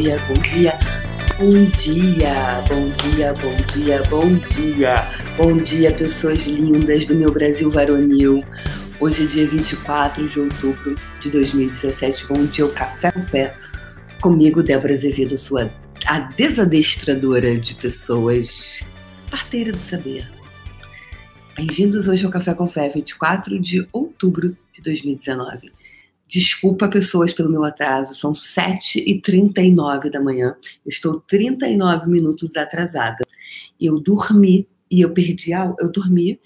dia, bom dia. Bom dia, bom dia, bom dia, bom dia. Bom dia, pessoas lindas do meu Brasil varonil. Hoje é dia 24 de outubro de 2017. Bom dia, o Café com Fé. Comigo, Débora Azevedo, sua a desadestradora de pessoas, parteira do saber. Bem-vindos hoje ao Café com Fé, 24 de outubro de 2019. Desculpa, pessoas, pelo meu atraso. São 7h39 da manhã. Eu estou 39 minutos atrasada. Eu dormi e eu perdi a. Eu dormi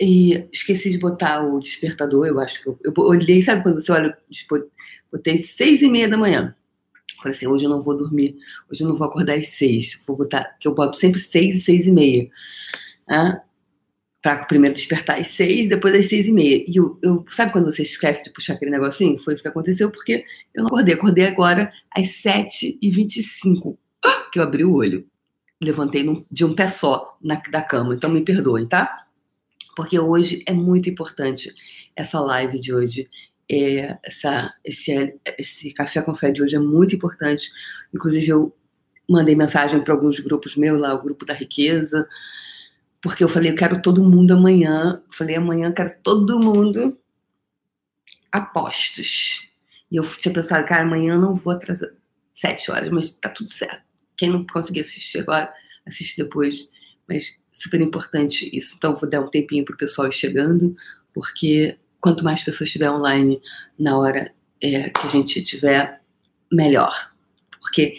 e esqueci de botar o despertador. Eu acho que eu, eu olhei, sabe quando você olha? Botei 6 e meia da manhã. Falei assim, hoje eu não vou dormir, hoje eu não vou acordar às seis. Vou botar, que eu boto sempre seis e seis e meia. Né? Pra primeiro despertar às seis, depois às seis e meia. E eu, eu, sabe quando você esquece de puxar aquele negocinho? Foi isso que aconteceu, porque eu não acordei. Acordei agora às sete e vinte e cinco, que eu abri o olho. Levantei num, de um pé só na, da cama. Então me perdoem, tá? Porque hoje é muito importante essa live de hoje é, essa, esse, esse café com fé de hoje é muito importante. Inclusive, eu mandei mensagem para alguns grupos meus, lá, o grupo da riqueza, porque eu falei, eu quero todo mundo amanhã. falei, amanhã eu quero todo mundo apostos. E eu tinha pensado, cara, amanhã eu não vou atrasar sete horas, mas tá tudo certo. Quem não conseguir assistir agora, assiste depois. Mas super importante isso. Então, vou dar um tempinho pro pessoal ir chegando, porque quanto mais pessoas estiver online na hora é, que a gente tiver, melhor. Porque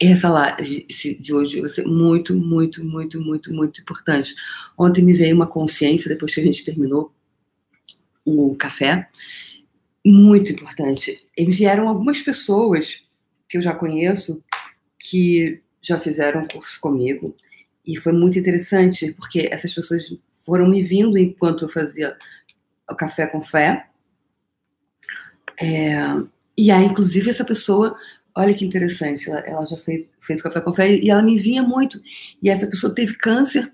essa live de hoje vai ser muito, muito, muito, muito, muito importante. Ontem me veio uma consciência, depois que a gente terminou o café, muito importante. E vieram algumas pessoas que eu já conheço que já fizeram curso comigo. E foi muito interessante, porque essas pessoas foram me vindo enquanto eu fazia o Café com Fé. É, e aí, inclusive, essa pessoa, olha que interessante, ela, ela já fez, fez Café com Fé e ela me vinha muito. E essa pessoa teve câncer,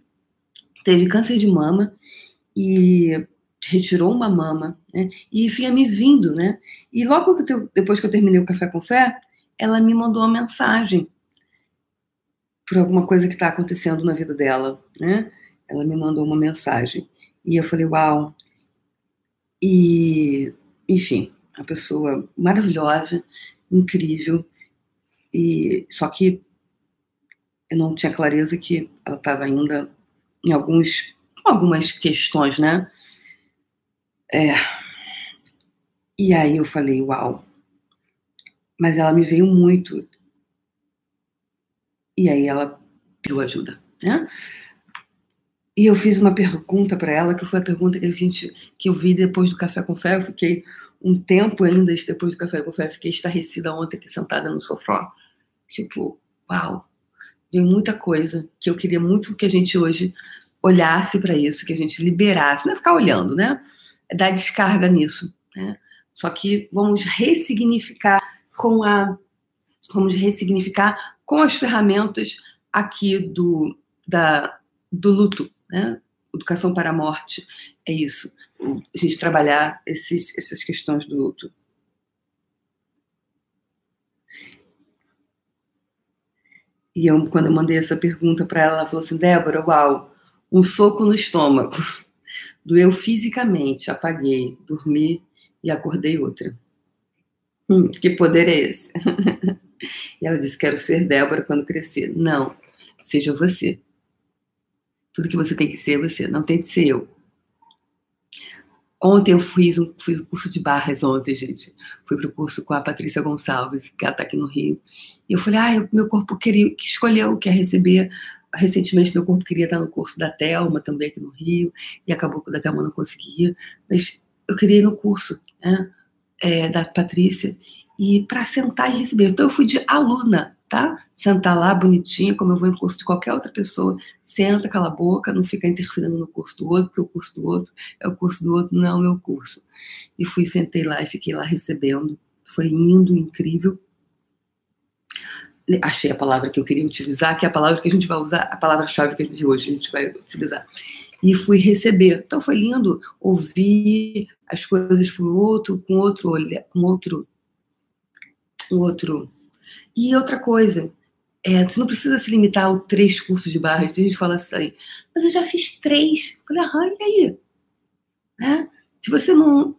teve câncer de mama e retirou uma mama, né? E vinha me vindo, né? E logo que eu, depois que eu terminei o Café com Fé, ela me mandou uma mensagem por alguma coisa que está acontecendo na vida dela, né? Ela me mandou uma mensagem. E eu falei, uau, e, enfim, uma pessoa maravilhosa, incrível. E só que eu não tinha clareza que ela estava ainda em alguns, algumas questões, né? É. E aí eu falei, uau. Mas ela me veio muito. E aí ela pediu ajuda, né? E eu fiz uma pergunta para ela, que foi a pergunta que a gente que eu vi depois do café com fé. Eu fiquei um tempo ainda depois do café com fé, fiquei estarrecida ontem aqui sentada no sofá. Tipo, uau, tem muita coisa que eu queria muito que a gente hoje olhasse para isso, que a gente liberasse, não é ficar olhando, né? É dar descarga nisso, né? Só que vamos ressignificar com a vamos ressignificar com as ferramentas aqui do da do luto, né? Educação para a morte é isso. A gente trabalhar esses, essas questões do luto. E eu, quando eu mandei essa pergunta para ela, ela falou assim: Débora, uau, um soco no estômago. Doeu fisicamente, apaguei, dormi e acordei outra. Hum, que poder é esse? e ela disse: Quero ser Débora quando crescer. Não, seja você. Tudo que você tem que ser, você. Não tem que ser eu. Ontem eu fiz um, fiz um curso de barras ontem, gente. Fui para o curso com a Patrícia Gonçalves, que ela está aqui no Rio. E eu falei, ah, meu corpo queria, que escolheu, quer receber. Recentemente meu corpo queria estar no curso da Telma, também aqui no Rio, e acabou que o da Telma não conseguia. Mas eu queria ir no curso né, é, da Patrícia e para sentar e receber. Então eu fui de aluna tá? Sentar lá bonitinha, como eu vou em curso de qualquer outra pessoa, senta, cala a boca, não fica interferindo no curso do outro, porque o curso do outro é o curso do outro, não é o meu curso. E fui, sentei lá e fiquei lá recebendo. Foi lindo, incrível. Achei a palavra que eu queria utilizar, que é a palavra que a gente vai usar, a palavra-chave que de hoje a gente vai utilizar. E fui receber. Então foi lindo ouvir as coisas por outro, com outro olhar, com outro, um outro E outra coisa, é, você não precisa se limitar a três cursos de barras. Tem gente que fala assim, mas eu já fiz três. Eu falei, ah, e aí? Né? Se você não.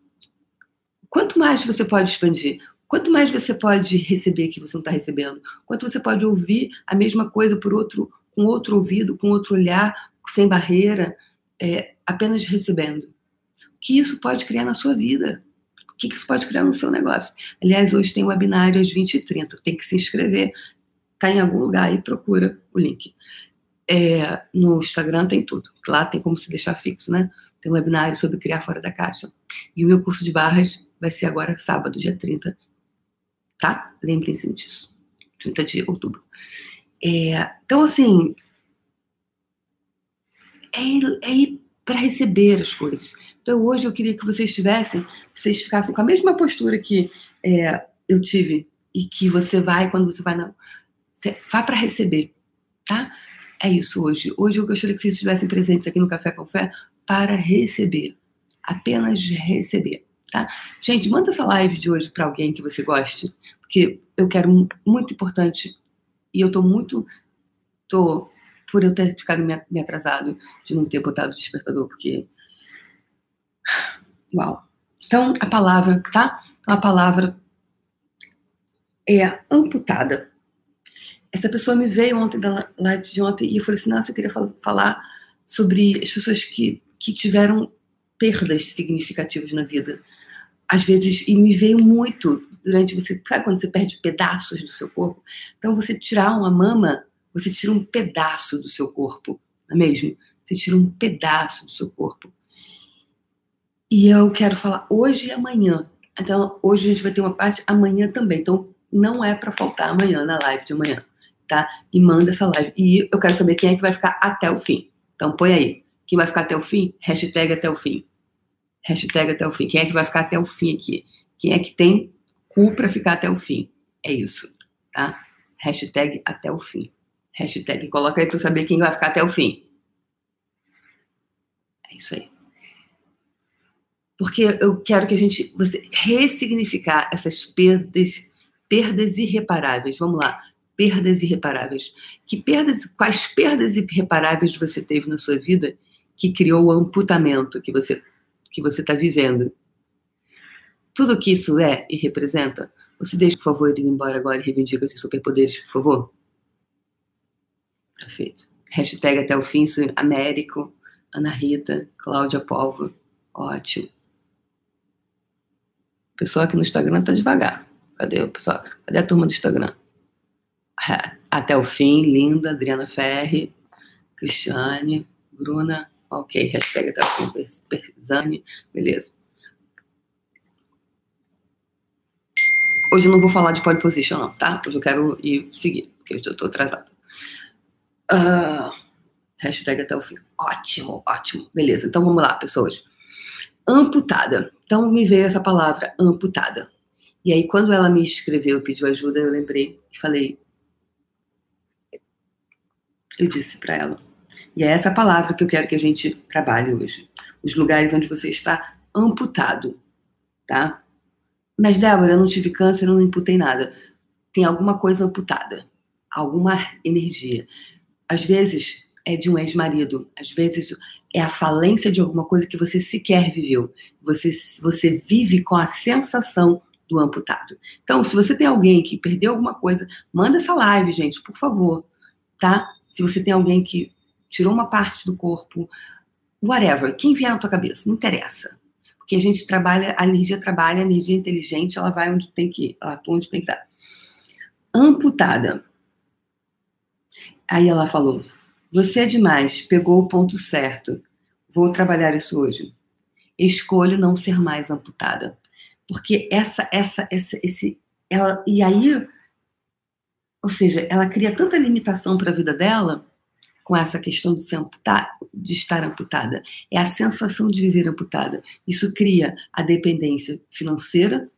Quanto mais você pode expandir? Quanto mais você pode receber que você não está recebendo? Quanto você pode ouvir a mesma coisa por outro, com outro ouvido, com outro olhar, sem barreira, é, apenas recebendo? O que isso pode criar na sua vida? O que isso pode criar no seu negócio? Aliás, hoje tem webinário às 20h30. Tem que se inscrever. Está em algum lugar aí, procura o link. É, no Instagram tem tudo. Lá tem como se deixar fixo, né? Tem um webinário sobre criar fora da caixa. E o meu curso de barras vai ser agora sábado, dia 30. Tá? Lembrem-se disso. 30 de outubro. É, então, assim. É, é para receber as coisas. Então, hoje eu queria que vocês tivessem, vocês ficassem com a mesma postura que é, eu tive e que você vai quando você vai na. Você vai para receber, tá? É isso hoje. Hoje eu gostaria que vocês estivessem presentes aqui no Café com Fé para receber. Apenas receber, tá? Gente, manda essa live de hoje para alguém que você goste, porque eu quero muito importante e eu tô muito tô por eu ter ficado me atrasado de não ter botado o despertador, porque uau. Então, a palavra, tá? Então, a palavra é amputada. Essa pessoa me veio ontem da live de ontem e eu falei assim, nossa, eu queria falar sobre as pessoas que que tiveram perdas significativas na vida. Às vezes, e me veio muito durante você, sabe quando você perde pedaços do seu corpo? Então, você tirar uma mama, você tira um pedaço do seu corpo, não é mesmo? Você tira um pedaço do seu corpo. E eu quero falar hoje e amanhã. Então, hoje a gente vai ter uma parte, amanhã também. Então, não é para faltar amanhã na live de amanhã, tá? E manda essa live. E eu quero saber quem é que vai ficar até o fim. Então, põe aí. Quem vai ficar até o fim? Hashtag até o fim. Hashtag até o fim. Quem é que vai ficar até o fim aqui? Quem é que tem cu para ficar até o fim? É isso, tá? Hashtag até o fim. Hashtag coloca aí para saber quem vai ficar até o fim. É isso aí. Porque eu quero que a gente você ressignificar essas perdas, perdas irreparáveis. Vamos lá, perdas irreparáveis. Que perdas, quais perdas irreparáveis você teve na sua vida que criou o amputamento que você que você está vivendo. Tudo que isso é e representa, você deixa, por favor, ir embora agora e reivindica seus superpoderes, por favor? Perfeito. Hashtag até o fim, é Américo, Ana Rita, Cláudia Polvo. Ótimo. O pessoal aqui no Instagram tá devagar. Cadê o pessoal? Cadê a turma do Instagram? Até o fim, linda, Adriana Ferri, Cristiane, Bruna, Ok, hashtag tá com Perzani, beleza. Hoje eu não vou falar de pole position, não, tá? Hoje eu quero ir seguir, porque eu tô atrasada. Uh, hashtag até o fim. Ótimo, ótimo. Beleza, então vamos lá, pessoas. Amputada. Então me veio essa palavra, amputada. E aí, quando ela me escreveu, pediu ajuda, eu lembrei e falei. Eu disse para ela: e é essa palavra que eu quero que a gente trabalhe hoje. Os lugares onde você está amputado, tá? Mas, Débora, eu não tive câncer, eu não imputei nada. Tem alguma coisa amputada, alguma energia. Às vezes é de um ex-marido, às vezes é a falência de alguma coisa que você sequer viveu. Você, você vive com a sensação do amputado. Então, se você tem alguém que perdeu alguma coisa, manda essa live, gente, por favor, tá? Se você tem alguém que tirou uma parte do corpo, whatever, quem vier na tua cabeça, não interessa. Porque a gente trabalha, a energia trabalha, a energia inteligente, ela vai onde tem que ir, ela atua onde tem que estar. Amputada. Aí ela falou: Você é demais, pegou o ponto certo. Vou trabalhar isso hoje. Escolho não ser mais amputada. Porque essa, essa, essa, esse, ela, e aí, ou seja, ela cria tanta limitação para a vida dela com essa questão de, ser amputada, de estar amputada. É a sensação de viver amputada. Isso cria a dependência financeira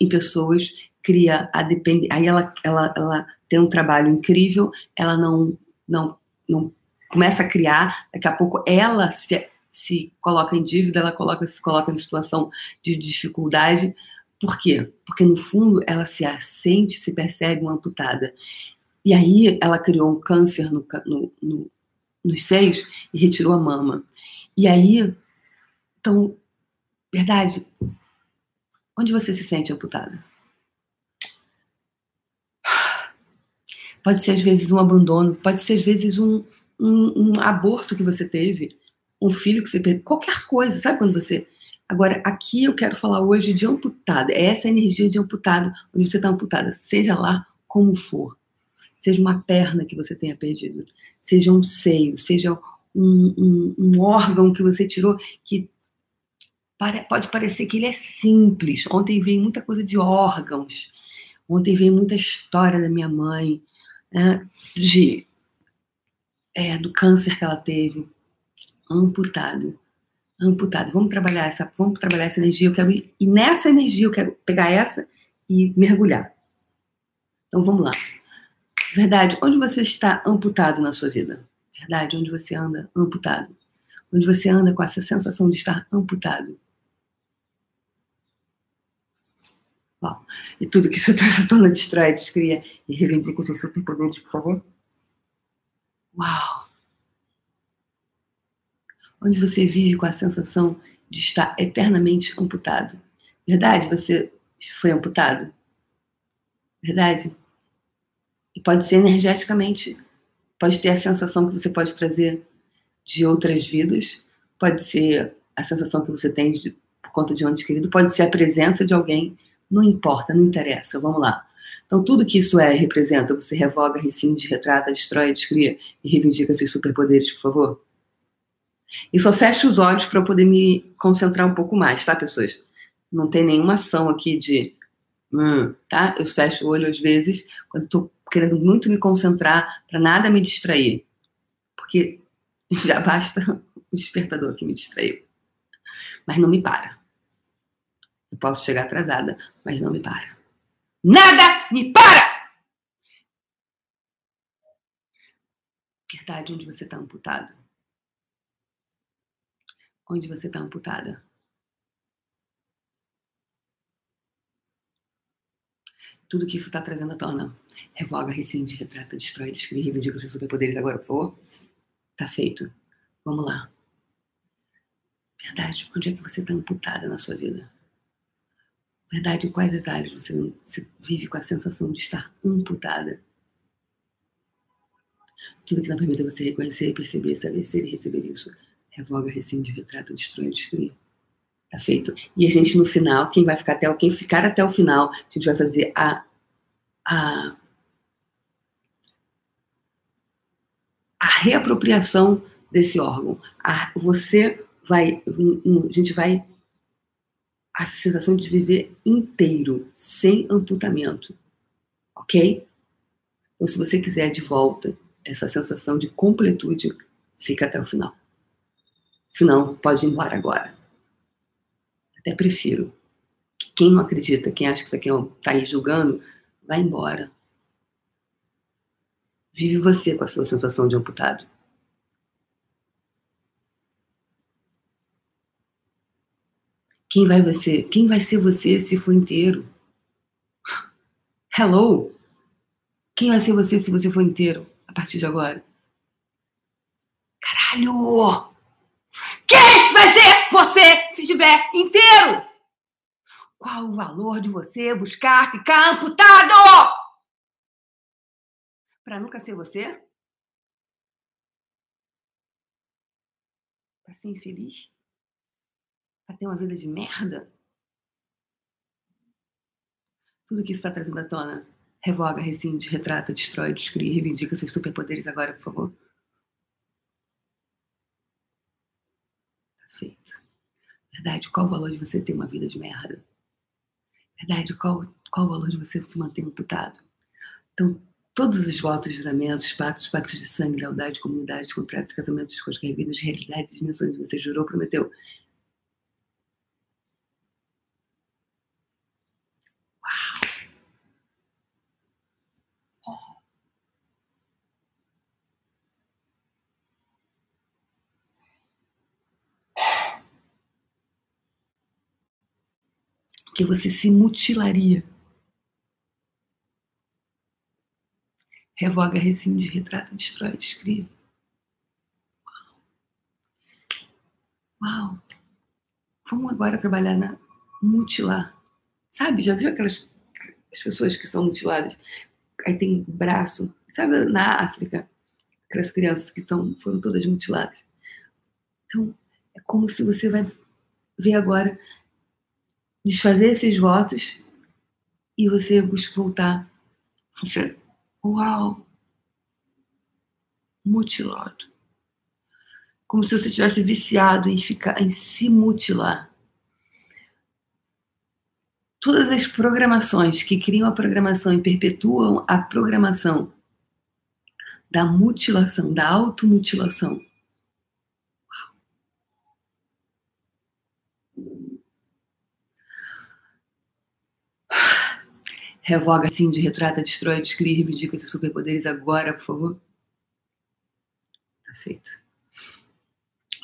em pessoas, cria a dependência. Aí ela, ela, ela tem um trabalho incrível, ela não, não, não começa a criar, daqui a pouco ela se, se coloca em dívida, ela coloca, se coloca em situação de dificuldade, Por quê? Porque no fundo ela se sente, se percebe uma amputada. E aí ela criou um câncer no, no, no, nos seios e retirou a mama. E aí, então, verdade, onde você se sente amputada? Pode ser às vezes um abandono, pode ser às vezes um, um, um aborto que você teve, um filho que você perdeu, qualquer coisa, sabe quando você. Agora, aqui eu quero falar hoje de amputada, é essa energia de amputado, onde você está amputada, seja lá como for. Seja uma perna que você tenha perdido, seja um seio, seja um, um, um órgão que você tirou que pode parecer que ele é simples. Ontem veio muita coisa de órgãos. Ontem veio muita história da minha mãe, né, de é, do câncer que ela teve, amputado, amputado. Vamos trabalhar essa, vamos trabalhar essa energia. Eu quero ir, e nessa energia eu quero pegar essa e mergulhar. Então vamos lá. Verdade, onde você está amputado na sua vida? Verdade, onde você anda amputado? Onde você anda com essa sensação de estar amputado? Bom, e tudo que isso tona destrói, descria e reivindica seus superpoderes, por favor? Uau! Onde você vive com a sensação de estar eternamente amputado. Verdade? Você foi amputado? Verdade? E pode ser energeticamente, pode ter a sensação que você pode trazer de outras vidas, pode ser a sensação que você tem de, por conta de um ente querido, pode ser a presença de alguém, não importa, não interessa, vamos lá. Então, tudo que isso é representa, você revoga, rescinde, retrata, destrói, descria e reivindica seus superpoderes, por favor? E só fecho os olhos para eu poder me concentrar um pouco mais, tá, pessoas? Não tem nenhuma ação aqui de. Hum, tá? Eu fecho o olho às vezes quando estou querendo muito me concentrar para nada me distrair. Porque já basta o despertador que me distraiu. Mas não me para. Eu posso chegar atrasada, mas não me para. Nada me para! Verdade onde você está amputado. Onde você está amputada. Tudo que isso está trazendo à tona. Revoga, rescinde, retrata, destrói, descreve, reivindica seus superpoderes agora, por favor. Tá feito. Vamos lá. Verdade, onde é que você está amputada na sua vida? Verdade, em quais as áreas você, vive com a sensação de estar amputada? Tudo que não permite você reconhecer, perceber, saber ser e receber isso. Revoga, rescinde, retrata, destrói, descreve. Tá feito? E a gente no final, quem vai ficar até quem ficar até o final, a gente vai fazer a a, a reapropriação desse órgão. A, você vai, a gente vai a sensação de viver inteiro, sem amputamento. Ok? Então, se você quiser de volta essa sensação de completude, fica até o final. Se não, pode ir embora agora. Até prefiro. Quem não acredita, quem acha que isso aqui está é aí julgando, vai embora. Vive você com a sua sensação de amputado. Quem vai você? Quem vai ser você se for inteiro? Hello? Quem vai ser você se você for inteiro a partir de agora? Caralho! Quem vai ser você se estiver inteiro? Qual o valor de você buscar ficar amputado? Para nunca ser você? Para ser infeliz? Para ter uma vida de merda? Tudo que isso está trazendo à tona. Revoga, rescinde, retrata, destrói, descreve, reivindica seus superpoderes agora, por favor. Tá feito. Verdade, qual o valor de você ter uma vida de merda? Verdade, qual, qual o valor de você se manter amputado? Então, todos os votos, juramentos, pactos, pactos de sangue, lealdade, comunidade, contratos, casamentos, coisas vidas, realidades, dimensões, você jurou, prometeu, que você se mutilaria. Revoga, rescinde, retrata, destrói, escreve. Uau! Uau! Vamos agora trabalhar na mutilar. Sabe, já viu aquelas as pessoas que são mutiladas? Aí tem braço. Sabe, na África, aquelas crianças que são, foram todas mutiladas. Então, é como se você vai ver agora desfazer esses votos e você busca voltar. Você, uau! Mutilado. Como se você tivesse viciado em ficar, em se mutilar. Todas as programações que criam a programação e perpetuam a programação da mutilação, da automutilação, Revoga, sim, de retrata, destrói, descreve, reivindica seus superpoderes agora, por favor. Tá feito.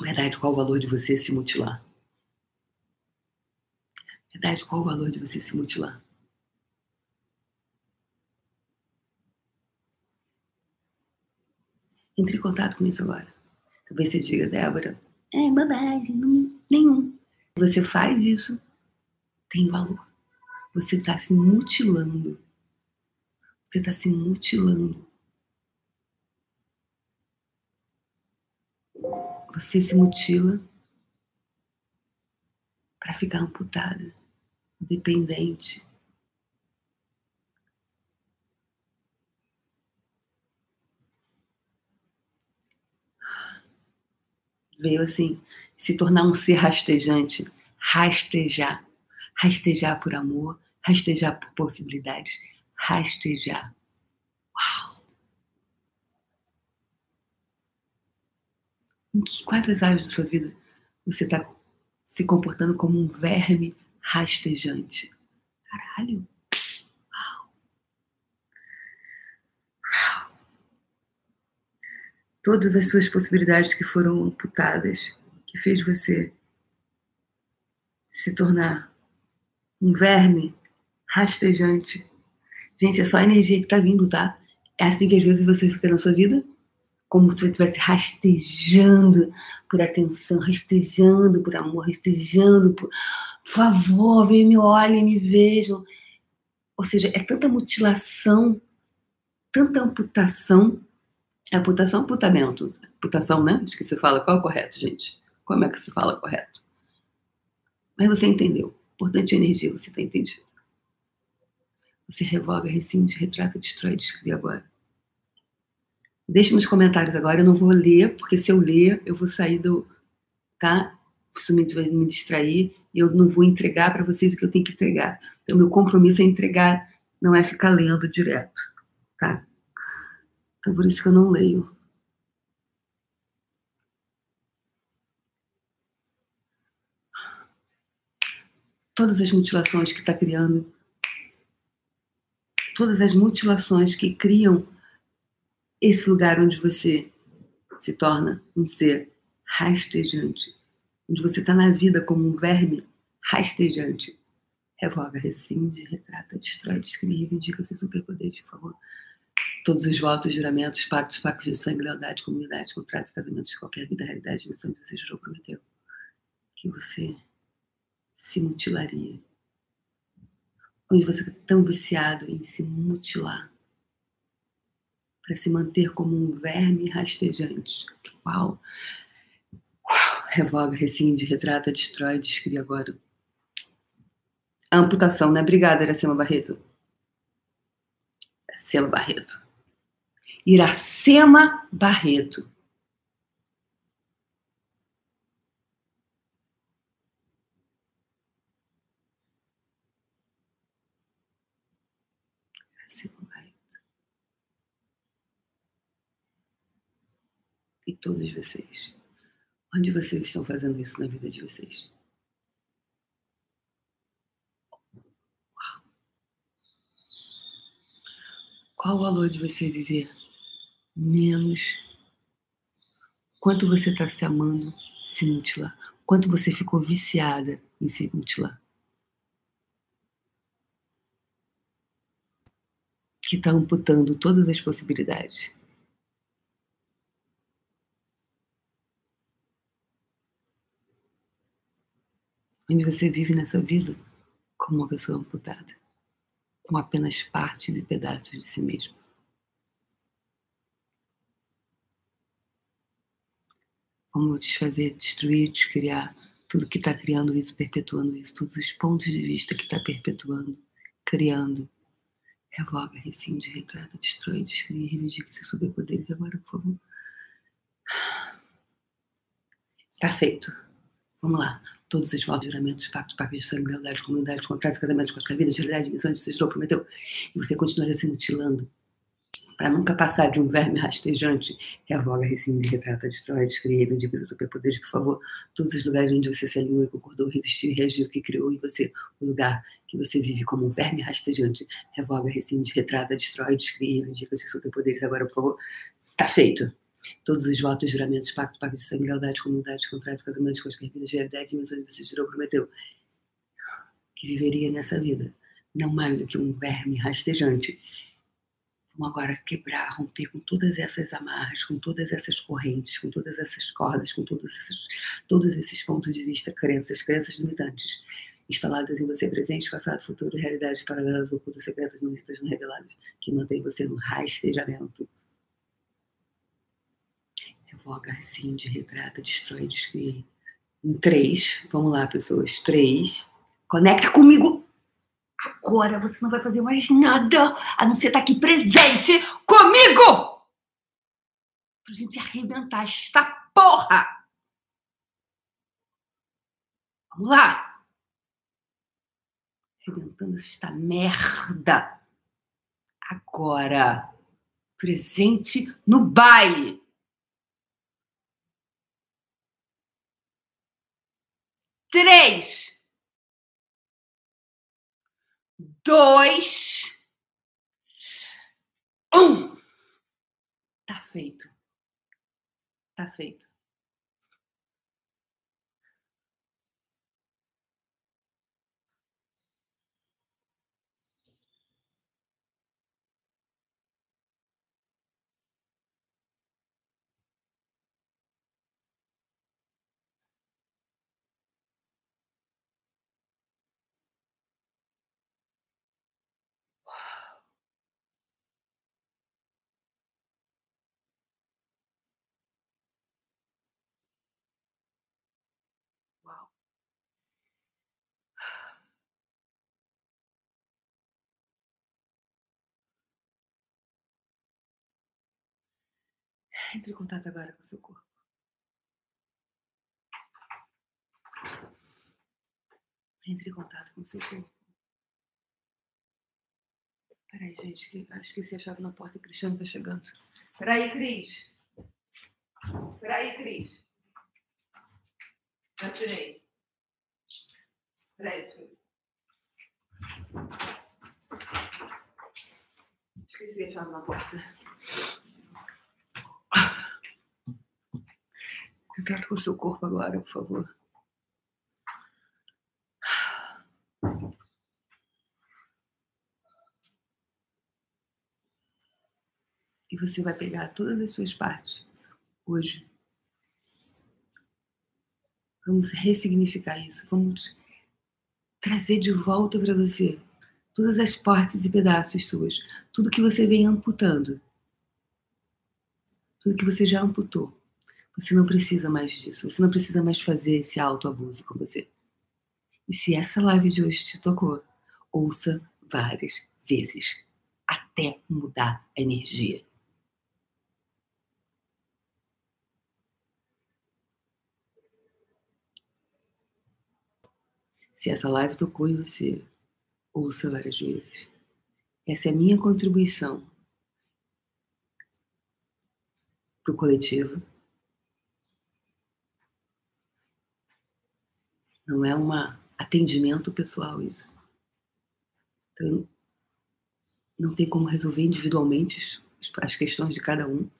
Verdade, qual o valor de você se mutilar? Verdade, qual o valor de você se mutilar? Entre em contato com isso agora. Talvez você diga, Débora, é bobagem, nenhum. Você faz isso, tem valor. Você está se mutilando. Você está se mutilando. Você se mutila para ficar amputada, dependente. Veio assim, se tornar um ser rastejante, rastejar rastejar por amor, rastejar por possibilidades, rastejar. Uau! Em que, quais as áreas da sua vida você está se comportando como um verme rastejante? Caralho! Uau! Uau! Todas as suas possibilidades que foram amputadas, que fez você se tornar um verme rastejante. Gente, é só a energia que tá vindo, tá? É assim que às vezes você fica na sua vida, como se você estivesse rastejando por atenção, rastejando por amor, rastejando por. Por favor, venham, me olhem, me vejam. Ou seja, é tanta mutilação, tanta amputação. Amputação, amputamento. Amputação, né? Acho que se fala. Qual é o correto, gente? Como é que se fala correto? Mas você entendeu. Importante a energia, você está entendido? Você revoga, rescinde, retrata, destrói, descreve agora. Deixe nos comentários agora, eu não vou ler, porque se eu ler, eu vou sair do. Tá? Isso me vai me distrair e eu não vou entregar para vocês o que eu tenho que entregar. Então, meu compromisso é entregar, não é ficar lendo direto. Tá? Então, por isso que eu não leio. Todas as mutilações que está criando, todas as mutilações que criam esse lugar onde você se torna um ser rastejante, onde você está na vida como um verme rastejante. Revoga, rescinde, retrata, destrói, descreve, reivindica seus superpoderes, por favor. Todos os votos, juramentos, pactos, pactos de sangue, lealdade, comunidade, contratos, casamentos qualquer vida, realidade, dimensão que você jurou, prometeu. Que você se mutilaria. Onde você está tão viciado em se mutilar para se manter como um verme rastejante. Uau! Revoga, rescinde, retrata, destrói, descreve agora. Amputação, né? Obrigada, Iracema Barreto. Iracema Barreto. Iracema Barreto. Todos vocês. Onde vocês estão fazendo isso na vida de vocês? Uau. Qual o valor de você viver menos? Quanto você está se amando, se mutilar? Quanto você ficou viciada em se mutilar? Que está amputando todas as possibilidades. Onde você vive nessa vida como uma pessoa amputada, com apenas partes e pedaços de si mesmo. Como desfazer, destruir, descriar tudo que está criando isso, perpetuando isso, todos os pontos de vista que está perpetuando, criando. Revoga, rescinde, retrata, destrói, descria, reivindica seus superpoderes agora, por favor. Tá feito. Vamos lá. Todos os votos, juramentos, pactos, pactos de sangue, lealdade, comunidade, contratos, casamentos, com as vidas, realidade, missões, você jurou, prometeu. E você continuaria se mutilando para nunca passar de um verme rastejante, revoga, rescinde, retrata, destrói, descria, os superpoderes, por favor, todos os lugares onde você se alinhou e concordou, resistiu reagiu, que criou em você o lugar que você vive como um verme rastejante, revoga, rescinde, retrata, destrói, descria, indica os superpoderes, agora, por favor, tá feito. Todos os votos, juramentos, pactos, pactos de sangue, lealdade, comunidade, contratos, casamentos, quaisquer vidas, realidades, dimensões, você jurou, prometeu que viveria nessa vida, não mais do que um verme rastejante, Vamos agora quebrar, romper com todas essas amarras, com todas essas correntes, com todas essas cordas, com todos esses, todos esses pontos de vista, crenças, crenças limitantes, instaladas em você, presente, passado, futuro, realidades paralelas, ocultas, secretas, não vistas, não reveladas, que mantém você no rastejamento. Revoga, rescinde, retrata, destrói, descria. Em três, vamos lá, pessoas, três. Conecta comigo! Agora você não vai fazer mais nada a não ser estar aqui presente comigo! Pra gente arrebentar esta porra! Vamos lá! Arrebentando esta merda! Agora! Presente no baile! Três! dois, um. Tá feito. Tá feito. Entre em contato agora com o seu corpo. Entre em contato com o seu corpo. Peraí, gente, que acho que esqueci a chave na porta o Cristiano tá chegando. Peraí, Cris. Peraí, Cris. Já tirei. Peraí, deixa Esqueci a chave na porta. Contato com o seu corpo agora, por favor. E você vai pegar todas as suas partes hoje. Vamos ressignificar isso. Vamos trazer de volta para você todas as partes e pedaços suas. Tudo que você vem amputando. Tudo que você já amputou. Você não precisa mais disso. Você não precisa mais fazer esse autoabuso com você. E se essa live de hoje te tocou, ouça várias vezes até mudar a energia. Se essa live tocou em você, ouça várias vezes. Essa é a minha contribuição para o coletivo Não é um atendimento pessoal isso. Então, não tem como resolver individualmente as questões de cada um.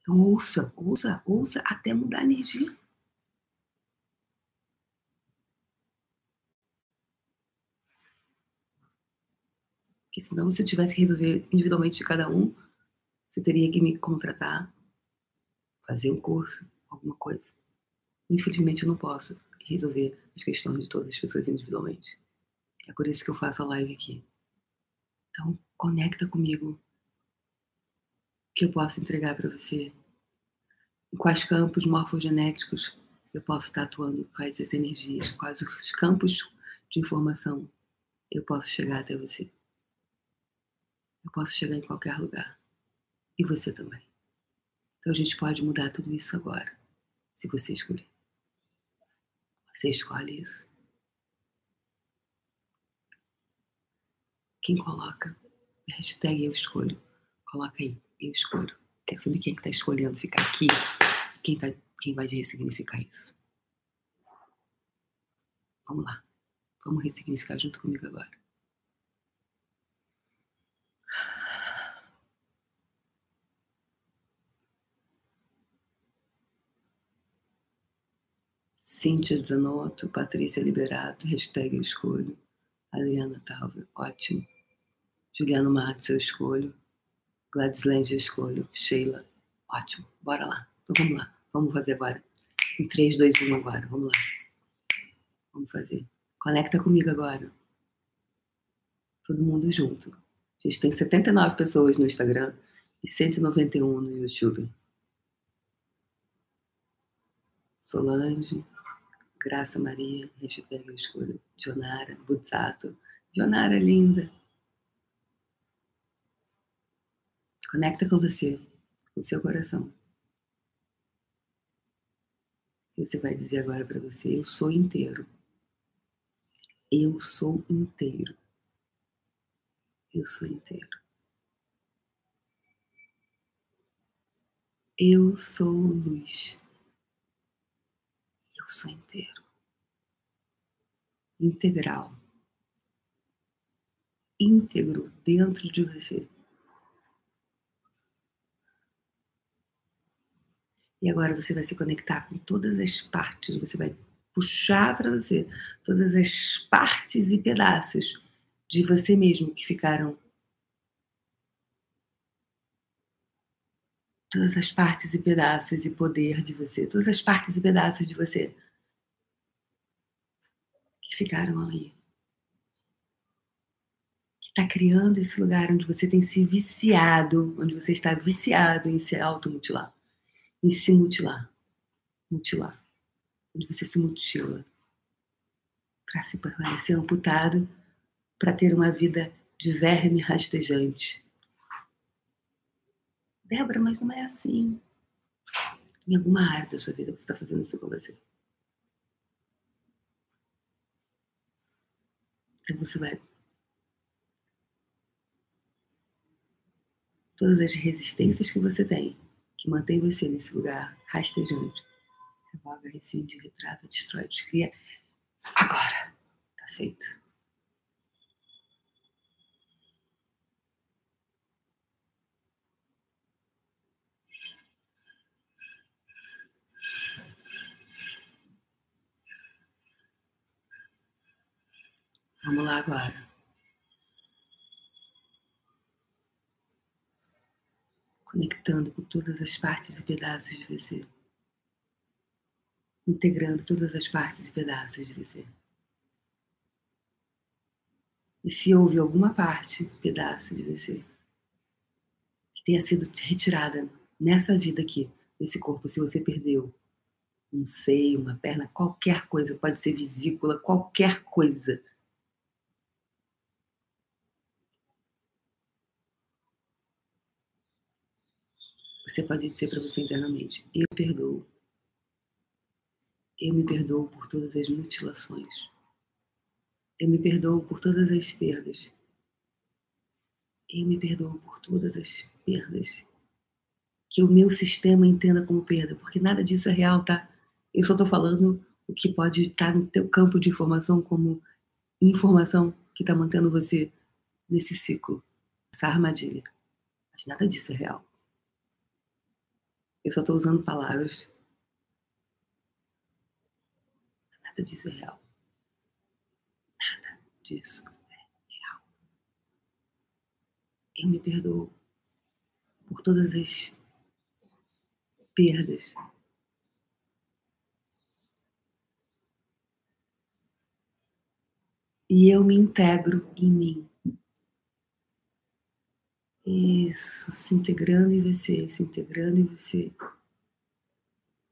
Então, ouça, ouça, ouça até mudar a energia. Porque senão, se eu tivesse que resolver individualmente de cada um, você teria que me contratar, fazer um curso, alguma coisa. Infelizmente, eu não posso resolver as questões de todas as pessoas individualmente. É por isso que eu faço a live aqui. Então, conecta comigo. O que eu posso entregar para você? Em quais campos morfogenéticos eu posso estar atuando? Quais as energias? Quais os campos de informação eu posso chegar até você? Eu posso chegar em qualquer lugar. E você também. Então a gente pode mudar tudo isso agora, se você escolher. Você escolhe isso. Quem coloca? Hashtag eu escolho. Coloca aí, eu escolho. Quero saber quem está tá escolhendo ficar aqui. Quem, tá, quem vai ressignificar isso. Vamos lá. Vamos ressignificar junto comigo agora. Cíntia Zanotto, Patrícia Liberato, hashtag eu escolho. Adriana Talver, ótimo. Juliano Matos, eu escolho. Gladys Lange, eu escolho. Sheila, ótimo. Bora lá. Então vamos lá. Vamos fazer agora. Em 3, 2, 1 agora. Vamos lá. Vamos fazer. Conecta comigo agora. Todo mundo junto. A gente tem 79 pessoas no Instagram e 191 no YouTube. Solange, Graça Maria, hashtag escolha. Jonara, Butsato. Jonara linda. Conecta com você, com seu coração. E você vai dizer agora para você: Eu sou inteiro. Eu sou inteiro. Eu sou inteiro. Eu sou luz sou inteiro, integral, íntegro dentro de você. E agora você vai se conectar com todas as partes, você vai puxar para você todas as partes e pedaços de você mesmo que ficaram todas as partes e pedaços e poder de você, todas as partes e pedaços de você que ficaram ali. Que está criando esse lugar onde você tem se viciado, onde você está viciado em se automutilar, em se mutilar, mutilar, onde você se mutila para se permanecer amputado, para ter uma vida de verme rastejante Débora, mas não é assim. Em alguma área da sua vida você está fazendo isso com você. Então você vai. Todas as resistências que você tem, que mantém você nesse lugar rastejante, revoga, rescinde, retrata, destrói, descria. Agora! Tá feito. Vamos lá agora. Conectando com todas as partes e pedaços de você. Integrando todas as partes e pedaços de você. E se houve alguma parte, pedaço de você, que tenha sido retirada nessa vida aqui, nesse corpo, se você perdeu um seio, uma perna, qualquer coisa, pode ser vesícula, qualquer coisa Você pode dizer para você internamente: Eu perdoo. Eu me perdoo por todas as mutilações. Eu me perdoo por todas as perdas. Eu me perdoo por todas as perdas. Que o meu sistema entenda como perda, porque nada disso é real, tá? Eu só estou falando o que pode estar no teu campo de informação como informação que está mantendo você nesse ciclo, essa armadilha. Mas nada disso é real. Eu só estou usando palavras. Nada disso é real. Nada disso é real. Eu me perdoo por todas as perdas. E eu me integro em mim. Isso, se integrando em você, se integrando em você.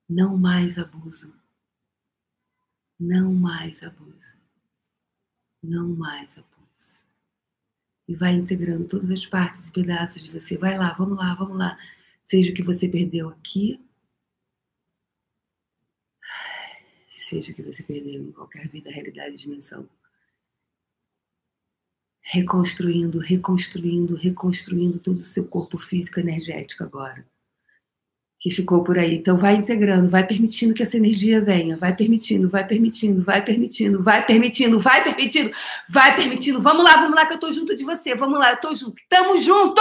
Não mais abuso. Não mais abuso. Não mais abuso. E vai integrando todas as partes e pedaços de você. Vai lá, vamos lá, vamos lá. Seja o que você perdeu aqui, seja o que você perdeu em qualquer vida, realidade, dimensão reconstruindo, reconstruindo, reconstruindo todo o seu corpo físico energético agora. Que ficou por aí. Então vai integrando, vai permitindo que essa energia venha, vai permitindo, vai permitindo, vai permitindo, vai permitindo, vai permitindo, vai permitindo. Vamos lá, vamos lá que eu tô junto de você. Vamos lá, eu tô junto. Tamo junto!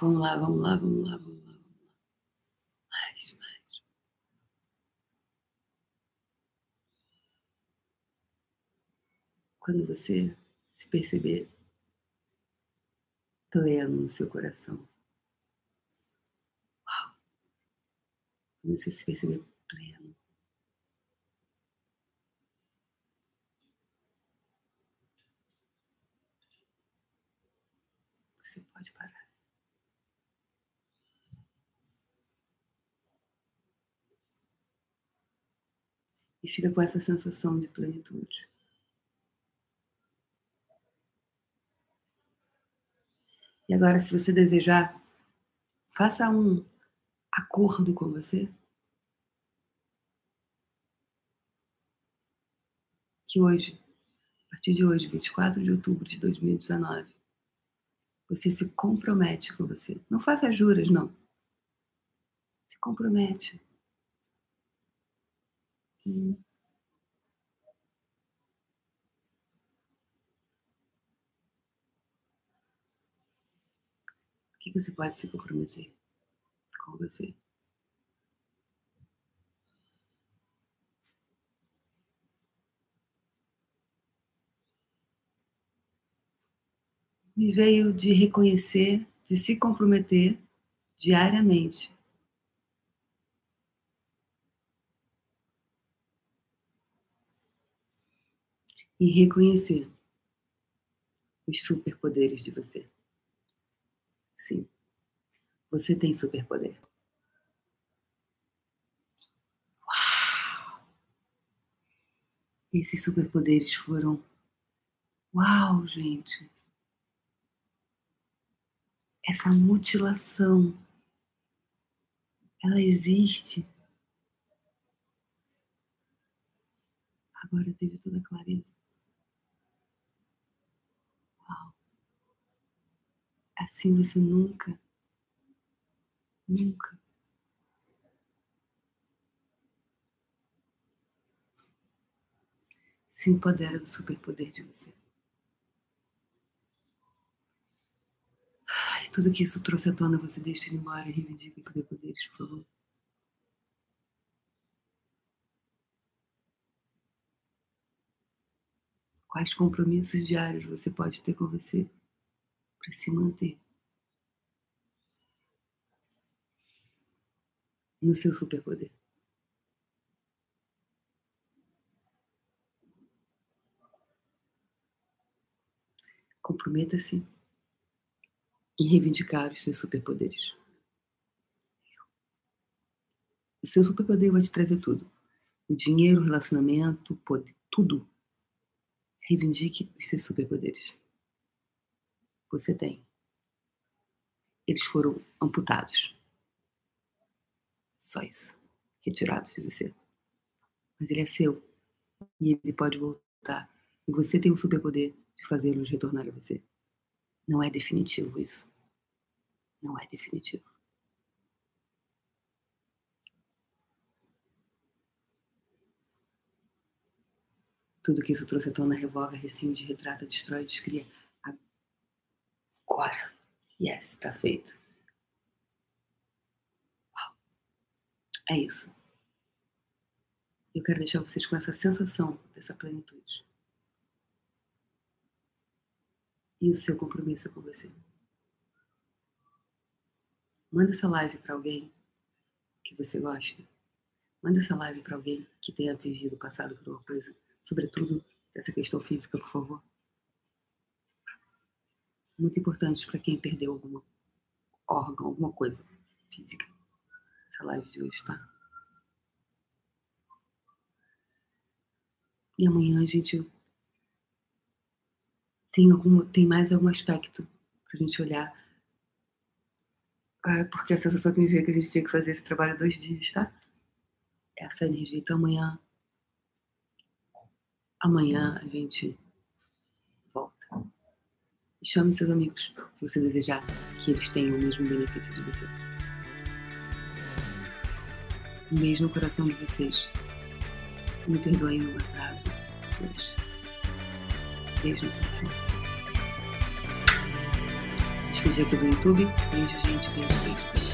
Vamos lá, vamos lá, vamos lá, vamos lá. quando você se perceber pleno no seu coração. Uau! Quando você se perceber pleno. Você pode parar. Fica com essa sensação de plenitude. E agora, se você desejar, faça um acordo com você. Que hoje, a partir de hoje, 24 de outubro de 2019, você se compromete com você. Não faça juras, não. Se compromete. Hum. que você pode se comprometer com você? Me veio de reconhecer, de se comprometer diariamente. E reconhecer os superpoderes de você. Sim. Você tem superpoder. Uau! Esses superpoderes foram. Uau, gente! Essa mutilação, ela existe. Agora teve toda a clareza. Assim você nunca, nunca se empodera do superpoder de você. Ai, tudo que isso trouxe à tona, você deixa ele embora e reivindica os superpoderes, por favor. Quais compromissos diários você pode ter com você? Para se manter no seu superpoder. Comprometa-se em reivindicar os seus superpoderes. O seu superpoder vai te trazer tudo: o dinheiro, o relacionamento, poder, tudo. Reivindique os seus superpoderes você tem. Eles foram amputados. Só isso. Retirados de você. Mas ele é seu. E ele pode voltar. E você tem o superpoder de fazê-los retornar a você. Não é definitivo isso. Não é definitivo. Tudo que isso trouxe à tona revoga, rescinde, retrata, destrói, descria. Agora. Yes, tá feito. Uau. É isso. Eu quero deixar vocês com essa sensação dessa plenitude. E o seu compromisso com você. Manda essa live para alguém que você gosta. Manda essa live para alguém que tenha vivido, passado por uma coisa sobretudo essa questão física, por favor. Muito importante para quem perdeu algum órgão, alguma coisa física. Essa live de hoje, tá? E amanhã a gente tem, algum, tem mais algum aspecto pra gente olhar. Ah, porque a sensação que me veio é que a gente tinha que fazer esse trabalho dois dias, tá? Essa energia. Então amanhã Amanhã a gente. Chame seus amigos, se você desejar que eles tenham o mesmo benefício de você. Beijo no coração de vocês. Me perdoem o atraso. Beijo. Beijo no coração. Despedir aqui do YouTube. Beijo, gente. Beijo, beijo, beijo.